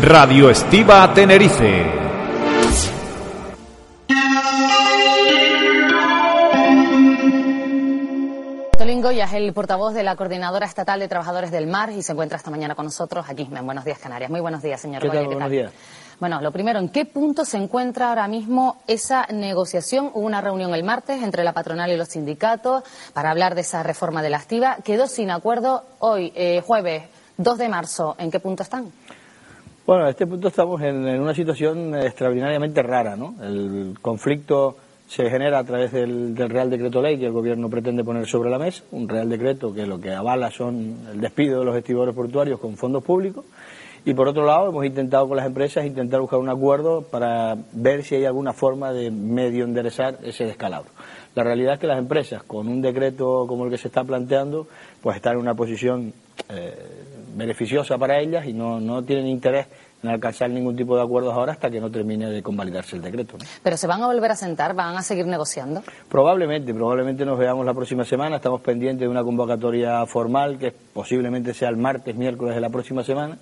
Radio Estiva Tenerife. Tolingo ya es el portavoz de la Coordinadora Estatal de Trabajadores del Mar y se encuentra esta mañana con nosotros aquí en Buenos Días Canarias. Muy buenos días, señor ¿Qué tal? Valle, Buenos días. Bueno, lo primero, ¿en qué punto se encuentra ahora mismo esa negociación? Hubo una reunión el martes entre la patronal y los sindicatos para hablar de esa reforma de la activa. Quedó sin acuerdo hoy, eh, jueves 2 de marzo. ¿En qué punto están? Bueno, a este punto estamos en, una situación extraordinariamente rara, ¿no? El conflicto se genera a través del, del Real Decreto Ley que el Gobierno pretende poner sobre la mesa, un Real Decreto que lo que avala son el despido de los estibadores portuarios con fondos públicos. Y por otro lado, hemos intentado con las empresas intentar buscar un acuerdo para ver si hay alguna forma de medio enderezar ese descalabro. La realidad es que las empresas, con un decreto como el que se está planteando, pues están en una posición eh, beneficiosa para ellas y no, no tienen interés en alcanzar ningún tipo de acuerdos ahora hasta que no termine de convalidarse el decreto. ¿no? ¿Pero se van a volver a sentar? ¿Van a seguir negociando? Probablemente, probablemente nos veamos la próxima semana. Estamos pendientes de una convocatoria formal que posiblemente sea el martes, miércoles de la próxima semana.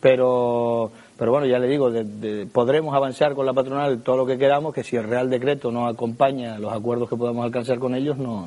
Pero, pero bueno, ya le digo, de- de- podremos avanzar con la patronal todo lo que queramos, que si el Real Decreto no acompaña los acuerdos que podamos alcanzar con ellos, no,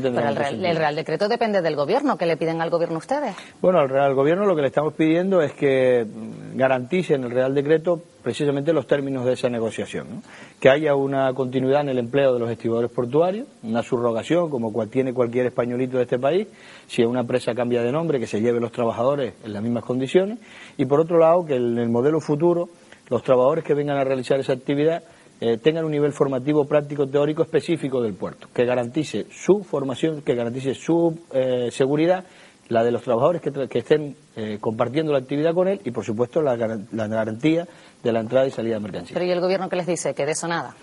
no Pero el Real, posibilidad. el Real Decreto depende del Gobierno. ¿Qué le piden al Gobierno ustedes? Bueno, al Real Gobierno lo que le estamos pidiendo es que garantice en el Real Decreto precisamente los términos de esa negociación. ¿no? Que haya una continuidad en el empleo de los estibadores portuarios, una subrogación como cual tiene cualquier españolito de este país, si una empresa cambia de nombre, que se lleve los trabajadores en las mismas condiciones. Y por otro lado, que en el modelo futuro los trabajadores que vengan a realizar esa actividad eh, tengan un nivel formativo práctico teórico específico del puerto, que garantice su formación, que garantice su eh, seguridad, la de los trabajadores que, tra- que estén eh, compartiendo la actividad con él y, por supuesto, la, la garantía de la entrada y salida de mercancías. Pero ¿y el Gobierno qué les dice? Que de eso nada.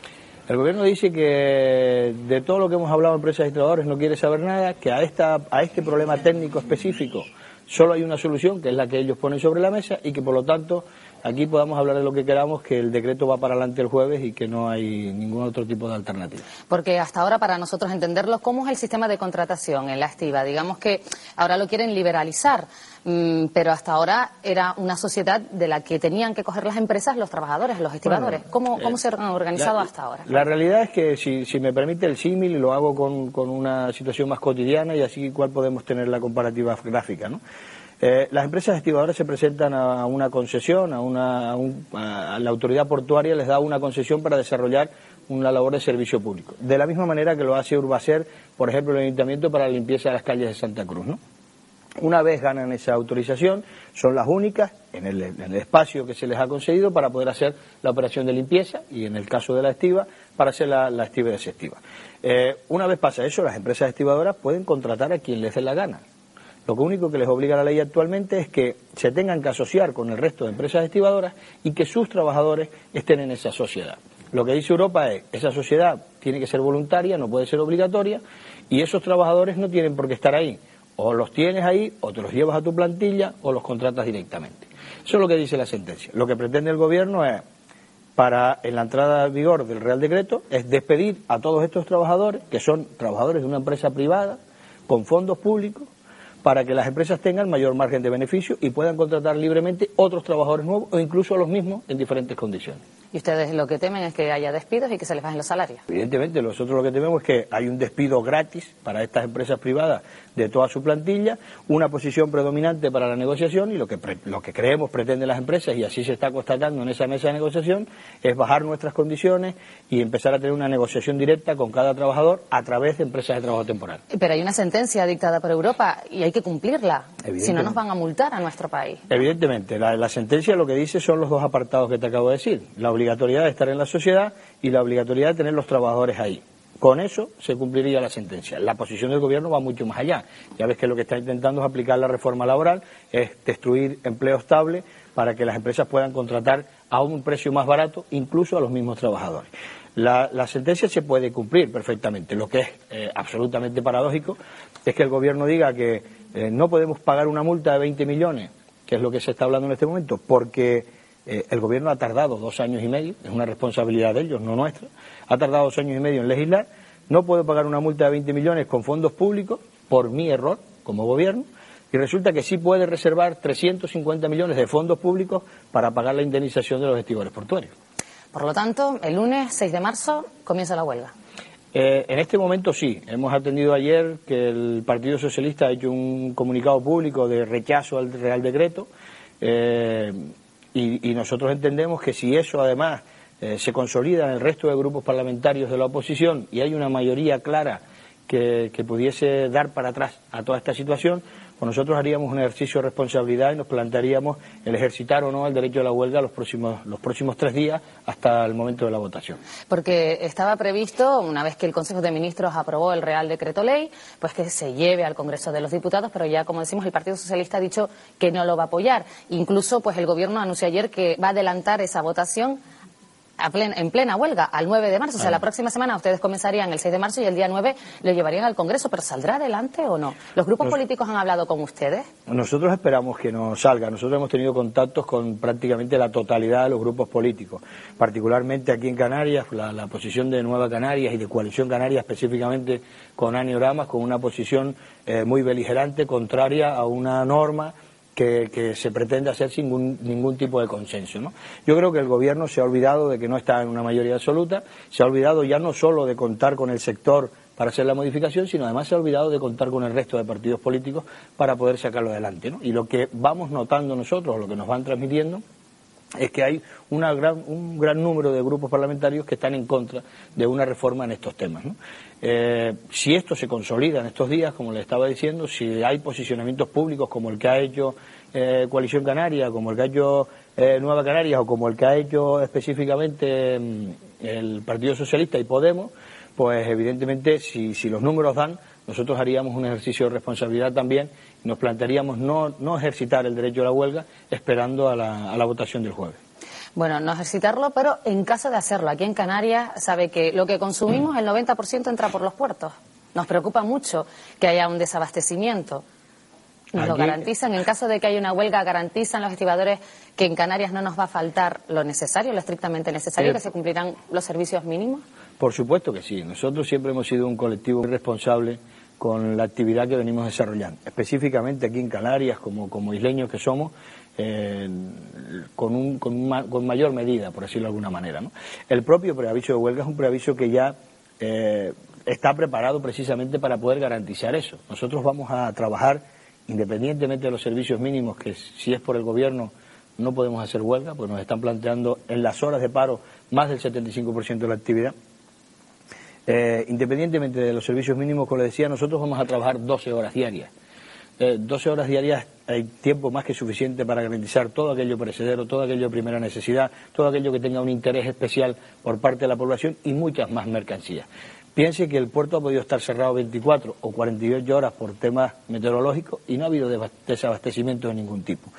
El gobierno dice que de todo lo que hemos hablado empresas y trabajadores no quiere saber nada, que a, esta, a este problema técnico específico solo hay una solución, que es la que ellos ponen sobre la mesa, y que por lo tanto aquí podamos hablar de lo que queramos, que el decreto va para adelante el jueves y que no hay ningún otro tipo de alternativa. Porque hasta ahora, para nosotros entenderlo, ¿cómo es el sistema de contratación en la estiva? Digamos que ahora lo quieren liberalizar, mm, pero hasta ahora era una sociedad de la que tenían que coger las empresas los trabajadores, los estibadores. Bueno, ¿Cómo, cómo eh, se han organizado La- hasta ahora? La realidad es que, si, si me permite el símil, y lo hago con, con una situación más cotidiana y así cuál podemos tener la comparativa gráfica. ¿no? Eh, las empresas estimadoras se presentan a una concesión, a, una, la autoridad portuaria les da una concesión para desarrollar una labor de servicio público. De la misma manera que lo hace Urbacer, por ejemplo, el Ayuntamiento para la limpieza de las calles de Santa Cruz. ¿no? Una vez ganan esa autorización, son las únicas en el, en el espacio que se les ha concedido para poder hacer la operación de limpieza y, en el caso de la estiva, para hacer la, la estiva y desestiva. Eh, una vez pasa eso, las empresas estivadoras pueden contratar a quien les dé la gana. Lo único que les obliga la ley actualmente es que se tengan que asociar con el resto de empresas estivadoras y que sus trabajadores estén en esa sociedad. Lo que dice Europa es, esa sociedad tiene que ser voluntaria, no puede ser obligatoria, y esos trabajadores no tienen por qué estar ahí. O los tienes ahí, o te los llevas a tu plantilla, o los contratas directamente. Eso es lo que dice la sentencia. Lo que pretende el Gobierno es, para en la entrada en vigor del Real Decreto, es despedir a todos estos trabajadores, que son trabajadores de una empresa privada, con fondos públicos, para que las empresas tengan mayor margen de beneficio y puedan contratar libremente otros trabajadores nuevos o incluso a los mismos en diferentes condiciones. Y ustedes lo que temen es que haya despidos y que se les bajen los salarios. Evidentemente, nosotros lo que tememos es que hay un despido gratis para estas empresas privadas de toda su plantilla, una posición predominante para la negociación y lo que, pre- lo que creemos pretenden las empresas, y así se está constatando en esa mesa de negociación, es bajar nuestras condiciones y empezar a tener una negociación directa con cada trabajador a través de empresas de trabajo temporal. Pero hay una sentencia dictada por Europa y hay que cumplirla. Si no, nos van a multar a nuestro país. Evidentemente, la, la sentencia lo que dice son los dos apartados que te acabo de decir. La obligatoriedad de estar en la sociedad y la obligatoriedad de tener los trabajadores ahí. Con eso se cumpliría la sentencia. La posición del gobierno va mucho más allá. Ya ves que lo que está intentando es aplicar la reforma laboral, es destruir empleo estable para que las empresas puedan contratar a un precio más barato, incluso a los mismos trabajadores. La, sentencia se puede cumplir perfectamente. Lo que es eh, absolutamente paradójico es que el gobierno diga que eh, no podemos pagar una multa de 20 millones, que es lo que se está hablando en este momento, porque eh, el gobierno ha tardado dos años y medio, es una responsabilidad de ellos, no nuestra, ha tardado dos años y medio en legislar, no puedo pagar una multa de 20 millones con fondos públicos por mi error como gobierno, y resulta que sí puede reservar 350 millones de fondos públicos para pagar la indemnización de los estibadores portuarios. Por lo tanto, el lunes 6 de marzo comienza la huelga. Eh, en este momento sí. Hemos atendido ayer que el Partido Socialista ha hecho un comunicado público de rechazo al Real Decreto eh, y, nosotros entendemos que si eso además eh, se consolida en el resto de grupos parlamentarios de la oposición y hay una mayoría clara que pudiese dar para atrás a toda esta situación, pues nosotros haríamos un ejercicio de responsabilidad y nos plantearíamos el ejercitar o no el derecho a la huelga los próximos, los próximos tres días hasta el momento de la votación. Porque estaba previsto, una vez que el Consejo de Ministros aprobó el Real Decreto Ley, pues que se lleve al Congreso de los Diputados, pero ya, como decimos, el Partido Socialista ha dicho que no lo va a apoyar. Incluso, pues el Gobierno anunció ayer que va a adelantar esa votación en plena huelga, al 9 de marzo. O sea, la próxima semana ustedes comenzarían el 6 de marzo y el día 9 lo llevarían al Congreso. ¿Pero saldrá adelante o no? ¿Los grupos políticos han hablado con ustedes? Nosotros esperamos que no salga. Nosotros hemos tenido contactos con prácticamente la totalidad de los grupos políticos. Particularmente aquí en Canarias, la, posición de Nueva Canarias y de Coalición Canaria específicamente con Anioramas, con una posición eh, muy beligerante, contraria a una norma que, se pretende hacer sin ningún, tipo de consenso. ¿no? Yo creo que el Gobierno se ha olvidado de que no está en una mayoría absoluta, se ha olvidado ya no solo de contar con el sector para hacer la modificación, sino además se ha olvidado de contar con el resto de partidos políticos para poder sacarlo adelante. ¿no? Y lo que vamos notando nosotros, lo que nos van transmitiendo, es que hay una gran, un gran número de grupos parlamentarios que están en contra de una reforma en estos temas. Eh, si esto se consolida en estos días, como le estaba diciendo, si hay posicionamientos públicos como el que ha hecho eh, Coalición Canaria, como el que ha hecho eh, Nueva Canarias o como el que ha hecho específicamente mm, el Partido Socialista y Podemos, pues evidentemente si, si los números dan, nosotros haríamos un ejercicio de responsabilidad también y nos plantearíamos no, no ejercitar el derecho a la huelga esperando a la, a la votación del jueves. Bueno, no ejercitarlo, pero en caso de hacerlo, aquí en Canarias sabe que lo que consumimos, el 90% entra por los puertos. Nos preocupa mucho que haya un desabastecimiento. ¿Nos lo garantizan? En caso de que haya una huelga, ¿garantizan los estibadores que en Canarias no nos va a faltar lo necesario, lo estrictamente necesario, que se cumplirán los servicios mínimos? Por supuesto que sí. Nosotros siempre hemos sido un colectivo responsable con la actividad que venimos desarrollando. Específicamente aquí en Canarias, como, como isleños que somos, eh, con, un, con, mayor medida, por decirlo de alguna manera. El propio preaviso de huelga es un preaviso que ya eh, está preparado precisamente para poder garantizar eso. Nosotros vamos a trabajar, independientemente de los servicios mínimos, que si es por el gobierno no podemos hacer huelga, pues nos están planteando en las horas de paro más del 75% de la actividad. Eh, independientemente de los servicios mínimos, como le decía, nosotros vamos a trabajar 12 horas diarias. 12 horas diarias hay tiempo más que suficiente para garantizar todo aquello perecedero, todo aquello de primera necesidad, todo aquello que tenga un interés especial por parte de la población y muchas más mercancías. Piense que el puerto ha podido estar cerrado 24 o 48 horas por temas meteorológicos y no ha habido desabastecimiento de ningún tipo.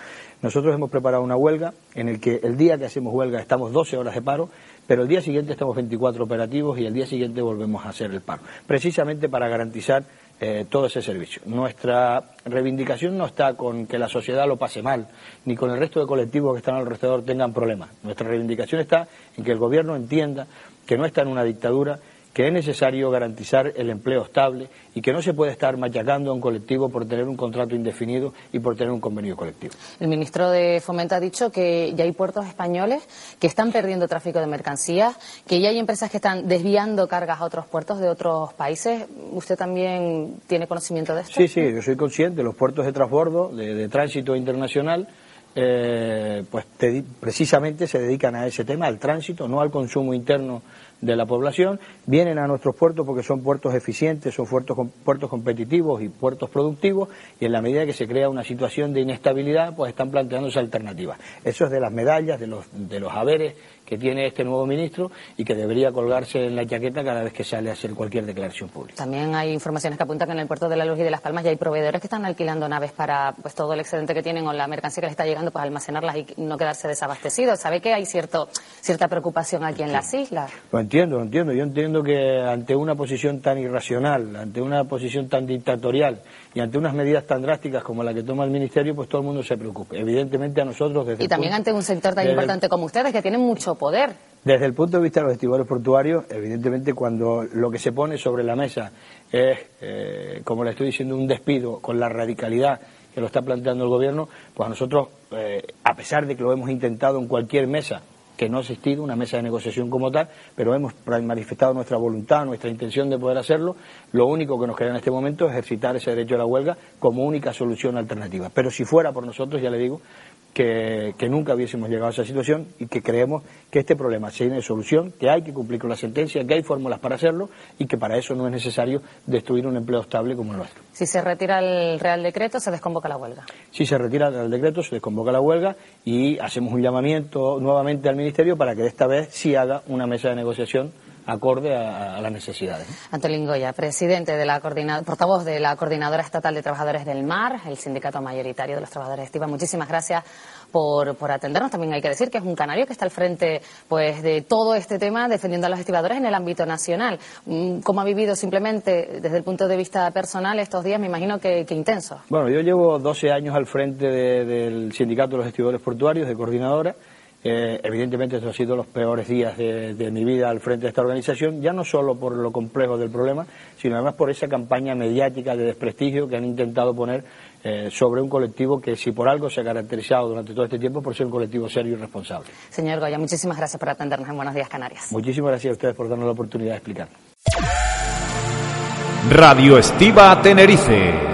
Nosotros hemos preparado una huelga en el que el día que hacemos huelga estamos 12 horas de paro, pero el día siguiente estamos 24 operativos y el día siguiente volvemos a hacer el paro, precisamente para garantizar eh, todo ese servicio. Nuestra reivindicación no está con que la sociedad lo pase mal, ni con el resto de colectivos que están alrededor tengan problemas. Nuestra reivindicación está en que el gobierno entienda que no está en una dictadura que es necesario garantizar el empleo estable y que no se puede estar machacando a un colectivo por tener un contrato indefinido y por tener un convenio colectivo. El ministro de Fomento ha dicho que ya hay puertos españoles que están perdiendo tráfico de mercancías, que ya hay empresas que están desviando cargas a otros puertos de otros países. ¿Usted también tiene conocimiento de esto? Sí, sí, yo soy consciente. Los puertos de transbordo, de, tránsito internacional, eh, pues precisamente se dedican a ese tema, al tránsito, no al consumo interno de la población, vienen a nuestros puertos porque son puertos eficientes, son puertos, puertos competitivos y puertos productivos, y en la medida que se crea una situación de inestabilidad, pues están planteándose alternativas. Eso es de las medallas, de los, de los haberes que tiene este nuevo ministro y que debería colgarse en la chaqueta cada vez que sale a hacer cualquier declaración pública. También hay informaciones que apuntan que en el puerto de la Luz y de Las Palmas ya hay proveedores que están alquilando naves para pues todo el excedente que tienen o la mercancía que les está llegando, pues almacenarlas y no quedarse desabastecidos. ¿Sabe que hay cierto, cierta preocupación aquí en las islas? Lo entiendo, lo entiendo. Yo entiendo que ante una posición tan irracional, ante una posición tan dictatorial y ante unas medidas tan drásticas como la que toma el Ministerio, pues todo el mundo se preocupe. Evidentemente a nosotros desde Y también ante un sector tan importante como ustedes que tienen mucho poder. Desde el punto de vista de los estibadores portuarios, evidentemente cuando lo que se pone sobre la mesa es, eh, como le estoy diciendo, un despido con la radicalidad que lo está planteando el Gobierno, pues a nosotros, eh, a pesar de que lo hemos intentado en cualquier mesa que no ha existido una mesa de negociación como tal, pero hemos manifestado nuestra voluntad, nuestra intención de poder hacerlo. Lo único que nos queda en este momento es ejercitar ese derecho a la huelga como única solución alternativa. Pero si fuera por nosotros, ya le digo, que, nunca hubiésemos llegado a esa situación y que creemos que este problema tiene solución, que hay que cumplir con la sentencia, que hay fórmulas para hacerlo y que para eso no es necesario destruir un empleo estable como el nuestro. Si se retira el Real Decreto, se desconvoca la huelga. Si se retira el Real Decreto, se desconvoca la huelga y hacemos un llamamiento nuevamente al Ministerio para que esta vez sí haga una mesa de negociación acorde a, las necesidades. Antolín Goya, presidente de la portavoz de la Coordinadora Estatal de Trabajadores del Mar, el sindicato mayoritario de los trabajadores de Estiva. Muchísimas gracias por, por, atendernos. También hay que decir que es un canario que está al frente pues, de todo este tema defendiendo a los estibadores en el ámbito nacional. Mm, ¿Cómo ha vivido simplemente desde el punto de vista personal estos días? Me imagino que, intenso. Bueno, yo llevo 12 años al frente del sindicato de los estibadores portuarios, de coordinadora. Eh, evidentemente estos han sido los peores días de, mi vida al frente de esta organización, ya no solo por lo complejo del problema, sino además por esa campaña mediática de desprestigio que han intentado poner eh, sobre un colectivo que si por algo se ha caracterizado durante todo este tiempo por ser un colectivo serio y responsable. Señor Goya, muchísimas gracias por atendernos en Buenos Días Canarias. Muchísimas gracias a ustedes por darnos la oportunidad de explicar. Radio Estiva Tenerife